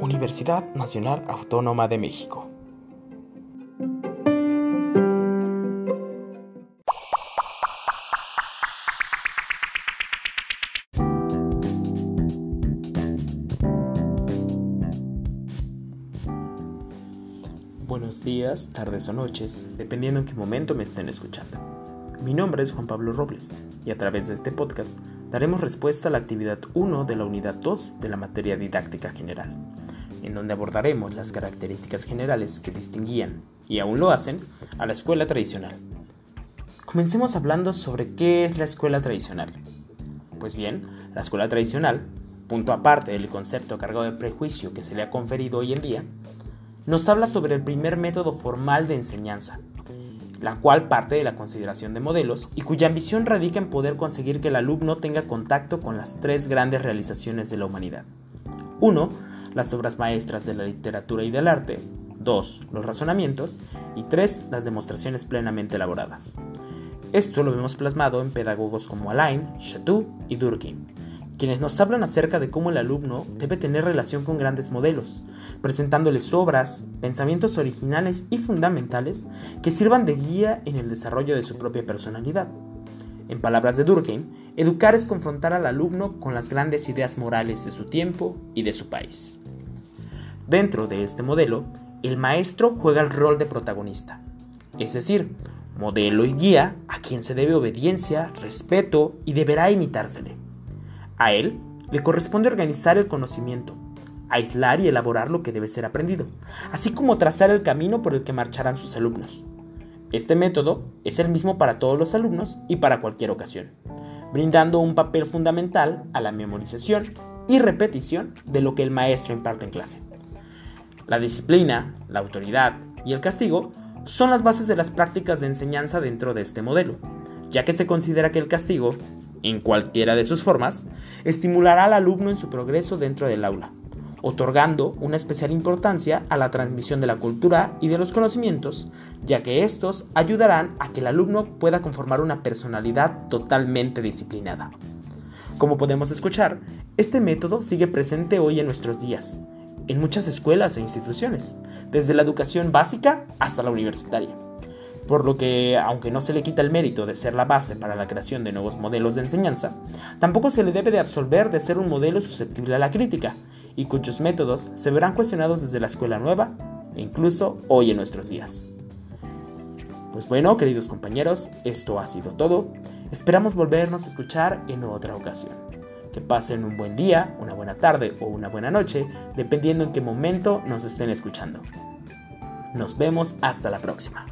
Universidad Nacional Autónoma de México. Buenos días, tardes o noches, dependiendo en qué momento me estén escuchando. Mi nombre es Juan Pablo Robles y a través de este podcast daremos respuesta a la actividad 1 de la unidad 2 de la materia didáctica general, en donde abordaremos las características generales que distinguían, y aún lo hacen, a la escuela tradicional. Comencemos hablando sobre qué es la escuela tradicional. Pues bien, la escuela tradicional, punto aparte del concepto cargado de prejuicio que se le ha conferido hoy en día, nos habla sobre el primer método formal de enseñanza, la cual parte de la consideración de modelos y cuya ambición radica en poder conseguir que el alumno tenga contacto con las tres grandes realizaciones de la humanidad. 1. Las obras maestras de la literatura y del arte. 2. Los razonamientos. Y 3. Las demostraciones plenamente elaboradas. Esto lo vemos plasmado en pedagogos como Alain, Chatou y Durkheim, quienes nos hablan acerca de cómo el alumno debe tener relación con grandes modelos, presentándoles obras, pensamientos originales y fundamentales que sirvan de guía en el desarrollo de su propia personalidad. En palabras de Durkheim, educar es confrontar al alumno con las grandes ideas morales de su tiempo y de su país. Dentro de este modelo, el maestro juega el rol de protagonista, es decir, modelo y guía a quien se debe obediencia, respeto y deberá imitársele. A él le corresponde organizar el conocimiento, aislar y elaborar lo que debe ser aprendido, así como trazar el camino por el que marcharán sus alumnos. Este método es el mismo para todos los alumnos y para cualquier ocasión, brindando un papel fundamental a la memorización y repetición de lo que el maestro imparte en clase. La disciplina, la autoridad y el castigo son las bases de las prácticas de enseñanza dentro de este modelo, ya que se considera que el castigo en cualquiera de sus formas, estimulará al alumno en su progreso dentro del aula, otorgando una especial importancia a la transmisión de la cultura y de los conocimientos, ya que estos ayudarán a que el alumno pueda conformar una personalidad totalmente disciplinada. Como podemos escuchar, este método sigue presente hoy en nuestros días, en muchas escuelas e instituciones, desde la educación básica hasta la universitaria por lo que, aunque no se le quita el mérito de ser la base para la creación de nuevos modelos de enseñanza, tampoco se le debe de absolver de ser un modelo susceptible a la crítica, y cuyos métodos se verán cuestionados desde la escuela nueva e incluso hoy en nuestros días. Pues bueno, queridos compañeros, esto ha sido todo. Esperamos volvernos a escuchar en otra ocasión. Que pasen un buen día, una buena tarde o una buena noche, dependiendo en qué momento nos estén escuchando. Nos vemos hasta la próxima.